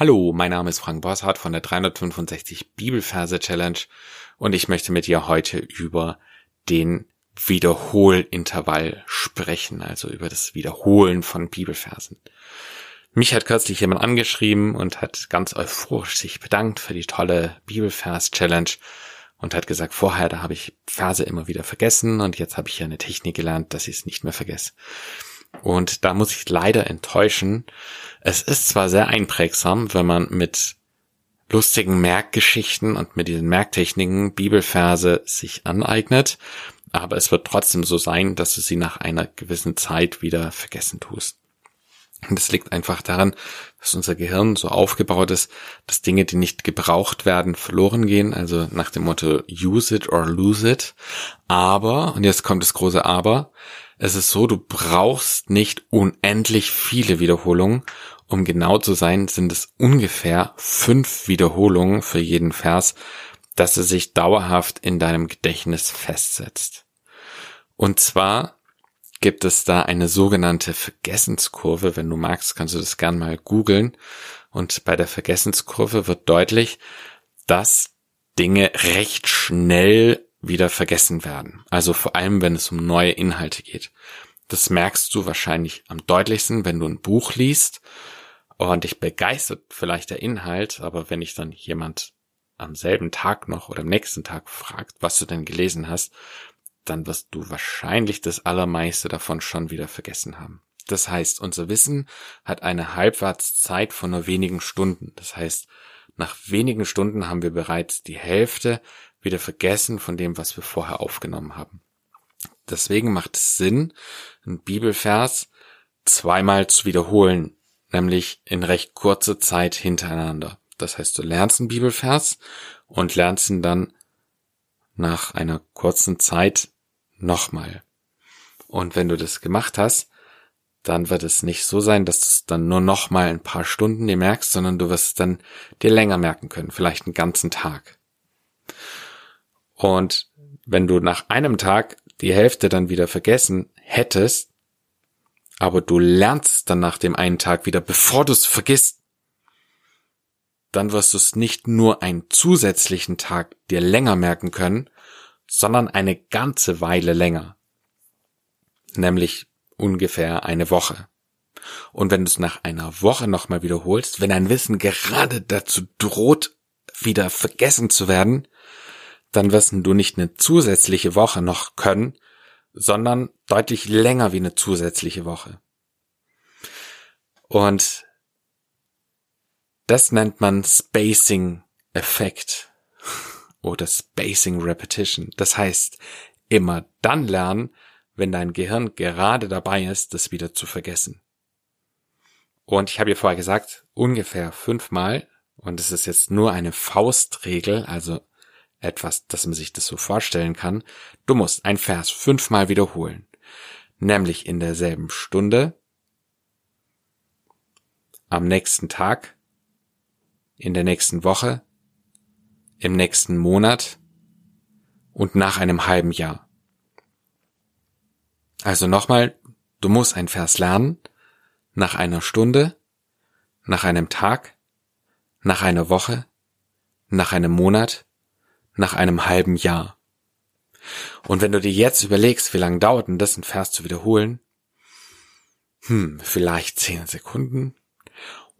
Hallo, mein Name ist Frank Bosshardt von der 365 Bibelverse Challenge und ich möchte mit dir heute über den Wiederholintervall sprechen, also über das Wiederholen von Bibelversen. Mich hat kürzlich jemand angeschrieben und hat ganz euphorisch sich bedankt für die tolle Bibelvers Challenge und hat gesagt, vorher, da habe ich Verse immer wieder vergessen und jetzt habe ich ja eine Technik gelernt, dass ich es nicht mehr vergesse. Und da muss ich leider enttäuschen. Es ist zwar sehr einprägsam, wenn man mit lustigen Merkgeschichten und mit diesen Merktechniken Bibelverse sich aneignet, aber es wird trotzdem so sein, dass du sie nach einer gewissen Zeit wieder vergessen tust. Und das liegt einfach daran, dass unser Gehirn so aufgebaut ist, dass Dinge, die nicht gebraucht werden, verloren gehen. Also nach dem Motto use it or lose it. Aber, und jetzt kommt das große Aber, es ist so, du brauchst nicht unendlich viele Wiederholungen. Um genau zu sein, sind es ungefähr fünf Wiederholungen für jeden Vers, dass er sich dauerhaft in deinem Gedächtnis festsetzt. Und zwar gibt es da eine sogenannte Vergessenskurve. Wenn du magst, kannst du das gern mal googeln. Und bei der Vergessenskurve wird deutlich, dass Dinge recht schnell wieder vergessen werden. Also vor allem, wenn es um neue Inhalte geht. Das merkst du wahrscheinlich am deutlichsten, wenn du ein Buch liest und dich begeistert vielleicht der Inhalt, aber wenn ich dann jemand am selben Tag noch oder am nächsten Tag fragt, was du denn gelesen hast, dann wirst du wahrscheinlich das Allermeiste davon schon wieder vergessen haben. Das heißt, unser Wissen hat eine Halbwertszeit von nur wenigen Stunden. Das heißt, nach wenigen Stunden haben wir bereits die Hälfte wieder vergessen von dem, was wir vorher aufgenommen haben. Deswegen macht es Sinn, einen Bibelvers zweimal zu wiederholen, nämlich in recht kurzer Zeit hintereinander. Das heißt, du lernst einen Bibelvers und lernst ihn dann nach einer kurzen Zeit nochmal. Und wenn du das gemacht hast, dann wird es nicht so sein, dass du es dann nur nochmal ein paar Stunden dir merkst, sondern du wirst es dann dir länger merken können, vielleicht einen ganzen Tag. Und wenn du nach einem Tag die Hälfte dann wieder vergessen hättest, aber du lernst dann nach dem einen Tag wieder, bevor du es vergisst, dann wirst du es nicht nur einen zusätzlichen Tag dir länger merken können, sondern eine ganze Weile länger. Nämlich ungefähr eine Woche. Und wenn du es nach einer Woche nochmal wiederholst, wenn dein Wissen gerade dazu droht, wieder vergessen zu werden, dann wirst du nicht eine zusätzliche Woche noch können, sondern deutlich länger wie eine zusätzliche Woche. Und das nennt man Spacing Effekt oder Spacing Repetition. Das heißt, immer dann lernen, wenn dein Gehirn gerade dabei ist, das wieder zu vergessen. Und ich habe ja vorher gesagt, ungefähr fünfmal, und es ist jetzt nur eine Faustregel, also etwas, dass man sich das so vorstellen kann. Du musst ein Vers fünfmal wiederholen, nämlich in derselben Stunde, am nächsten Tag, in der nächsten Woche, im nächsten Monat und nach einem halben Jahr. Also nochmal, du musst ein Vers lernen, nach einer Stunde, nach einem Tag, nach einer Woche, nach einem Monat, nach einem halben Jahr. Und wenn du dir jetzt überlegst, wie lange dauert denn das, einen Vers zu wiederholen, hm, vielleicht zehn Sekunden.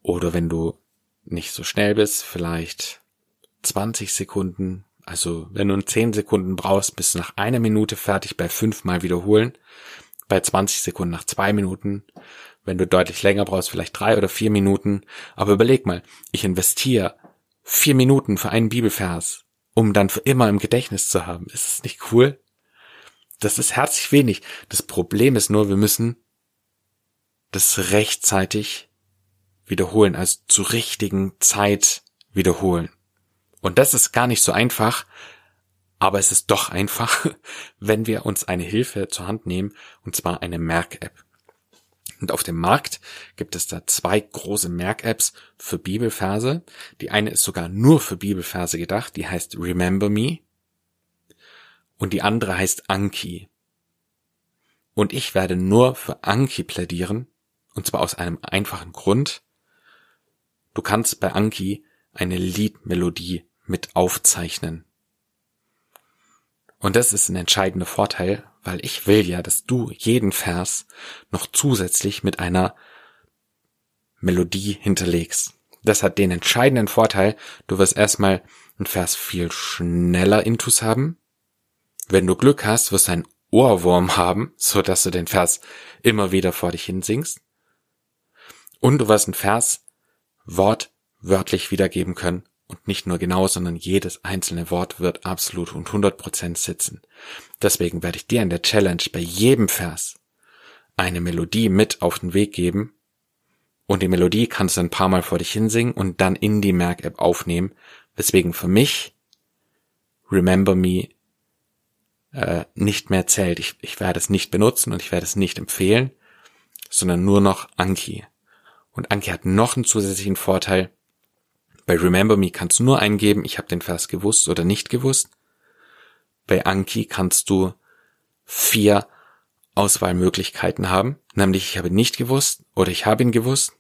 Oder wenn du nicht so schnell bist, vielleicht 20 Sekunden. Also wenn du 10 Sekunden brauchst, bist du nach einer Minute fertig bei fünfmal wiederholen. Bei 20 Sekunden nach zwei Minuten. Wenn du deutlich länger brauchst, vielleicht drei oder vier Minuten. Aber überleg mal, ich investiere vier Minuten für einen Bibelvers um dann für immer im Gedächtnis zu haben. Ist es nicht cool? Das ist herzlich wenig. Das Problem ist nur, wir müssen das rechtzeitig wiederholen, also zur richtigen Zeit wiederholen. Und das ist gar nicht so einfach, aber es ist doch einfach, wenn wir uns eine Hilfe zur Hand nehmen, und zwar eine Merk-App. Und auf dem Markt gibt es da zwei große Merk-Apps für Bibelverse. Die eine ist sogar nur für Bibelverse gedacht, die heißt Remember Me. Und die andere heißt Anki. Und ich werde nur für Anki plädieren, und zwar aus einem einfachen Grund. Du kannst bei Anki eine Liedmelodie mit aufzeichnen. Und das ist ein entscheidender Vorteil, weil ich will ja, dass du jeden Vers noch zusätzlich mit einer Melodie hinterlegst. Das hat den entscheidenden Vorteil, du wirst erstmal einen Vers viel schneller intus haben. Wenn du Glück hast, wirst du einen Ohrwurm haben, so dass du den Vers immer wieder vor dich hinsingst. Und du wirst einen Vers wortwörtlich wiedergeben können und nicht nur genau, sondern jedes einzelne Wort wird absolut und 100% sitzen. Deswegen werde ich dir in der Challenge bei jedem Vers eine Melodie mit auf den Weg geben und die Melodie kannst du ein paar Mal vor dich hinsingen und dann in die Merk-App aufnehmen, weswegen für mich Remember Me äh, nicht mehr zählt. Ich, ich werde es nicht benutzen und ich werde es nicht empfehlen, sondern nur noch Anki. Und Anki hat noch einen zusätzlichen Vorteil. Bei Remember Me kannst du nur eingeben, ich habe den Vers gewusst oder nicht gewusst. Bei Anki kannst du vier Auswahlmöglichkeiten haben, nämlich ich habe nicht gewusst oder ich habe ihn gewusst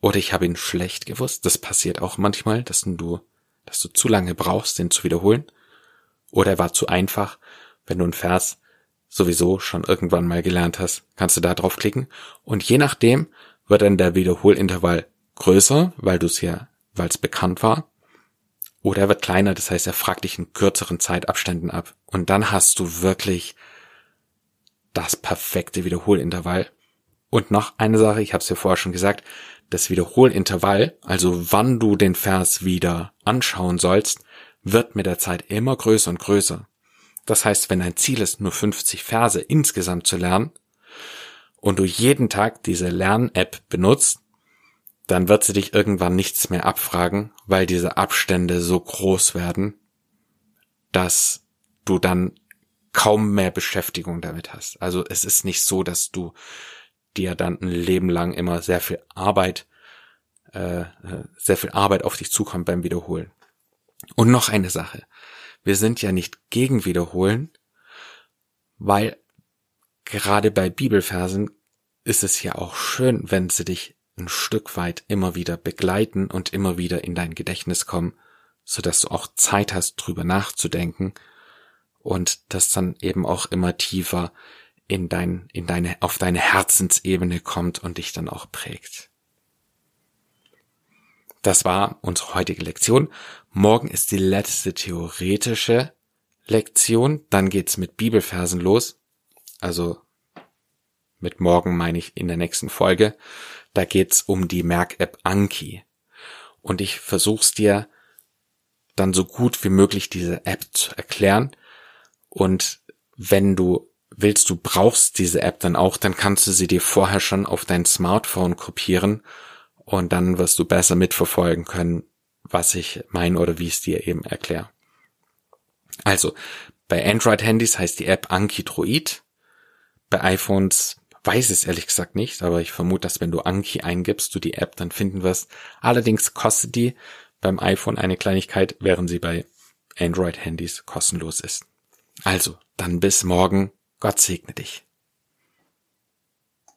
oder ich habe ihn schlecht gewusst. Das passiert auch manchmal, dass du, dass du zu lange brauchst, den zu wiederholen. Oder er war zu einfach. Wenn du einen Vers sowieso schon irgendwann mal gelernt hast, kannst du da draufklicken. Und je nachdem wird dann der Wiederholintervall größer, weil du es ja, weil es bekannt war. Oder er wird kleiner, das heißt, er fragt dich in kürzeren Zeitabständen ab. Und dann hast du wirklich das perfekte Wiederholintervall. Und noch eine Sache, ich habe es ja vorher schon gesagt, das Wiederholintervall, also wann du den Vers wieder anschauen sollst, wird mit der Zeit immer größer und größer. Das heißt, wenn dein Ziel ist, nur 50 Verse insgesamt zu lernen und du jeden Tag diese Lern-App benutzt, dann wird sie dich irgendwann nichts mehr abfragen, weil diese Abstände so groß werden, dass du dann kaum mehr Beschäftigung damit hast. Also es ist nicht so, dass du dir dann ein Leben lang immer sehr viel Arbeit, äh, sehr viel Arbeit auf dich zukommt beim Wiederholen. Und noch eine Sache. Wir sind ja nicht gegen Wiederholen, weil gerade bei Bibelversen ist es ja auch schön, wenn sie dich ein Stück weit immer wieder begleiten und immer wieder in dein Gedächtnis kommen, so dass du auch Zeit hast, drüber nachzudenken und das dann eben auch immer tiefer in dein, in deine, auf deine Herzensebene kommt und dich dann auch prägt. Das war unsere heutige Lektion. Morgen ist die letzte theoretische Lektion. Dann geht's mit Bibelversen los. Also mit morgen meine ich in der nächsten Folge. Da geht's um die Merk-App Anki. Und ich versuch's dir dann so gut wie möglich diese App zu erklären. Und wenn du willst, du brauchst diese App dann auch, dann kannst du sie dir vorher schon auf dein Smartphone kopieren und dann wirst du besser mitverfolgen können, was ich meine oder wie ich es dir eben erkläre. Also, bei Android-Handys heißt die App Anki Droid. Bei iPhones weiß es ehrlich gesagt nicht, aber ich vermute, dass wenn du Anki eingibst, du die App dann finden wirst. Allerdings kostet die beim iPhone eine Kleinigkeit, während sie bei Android-Handys kostenlos ist. Also, dann bis morgen. Gott segne dich.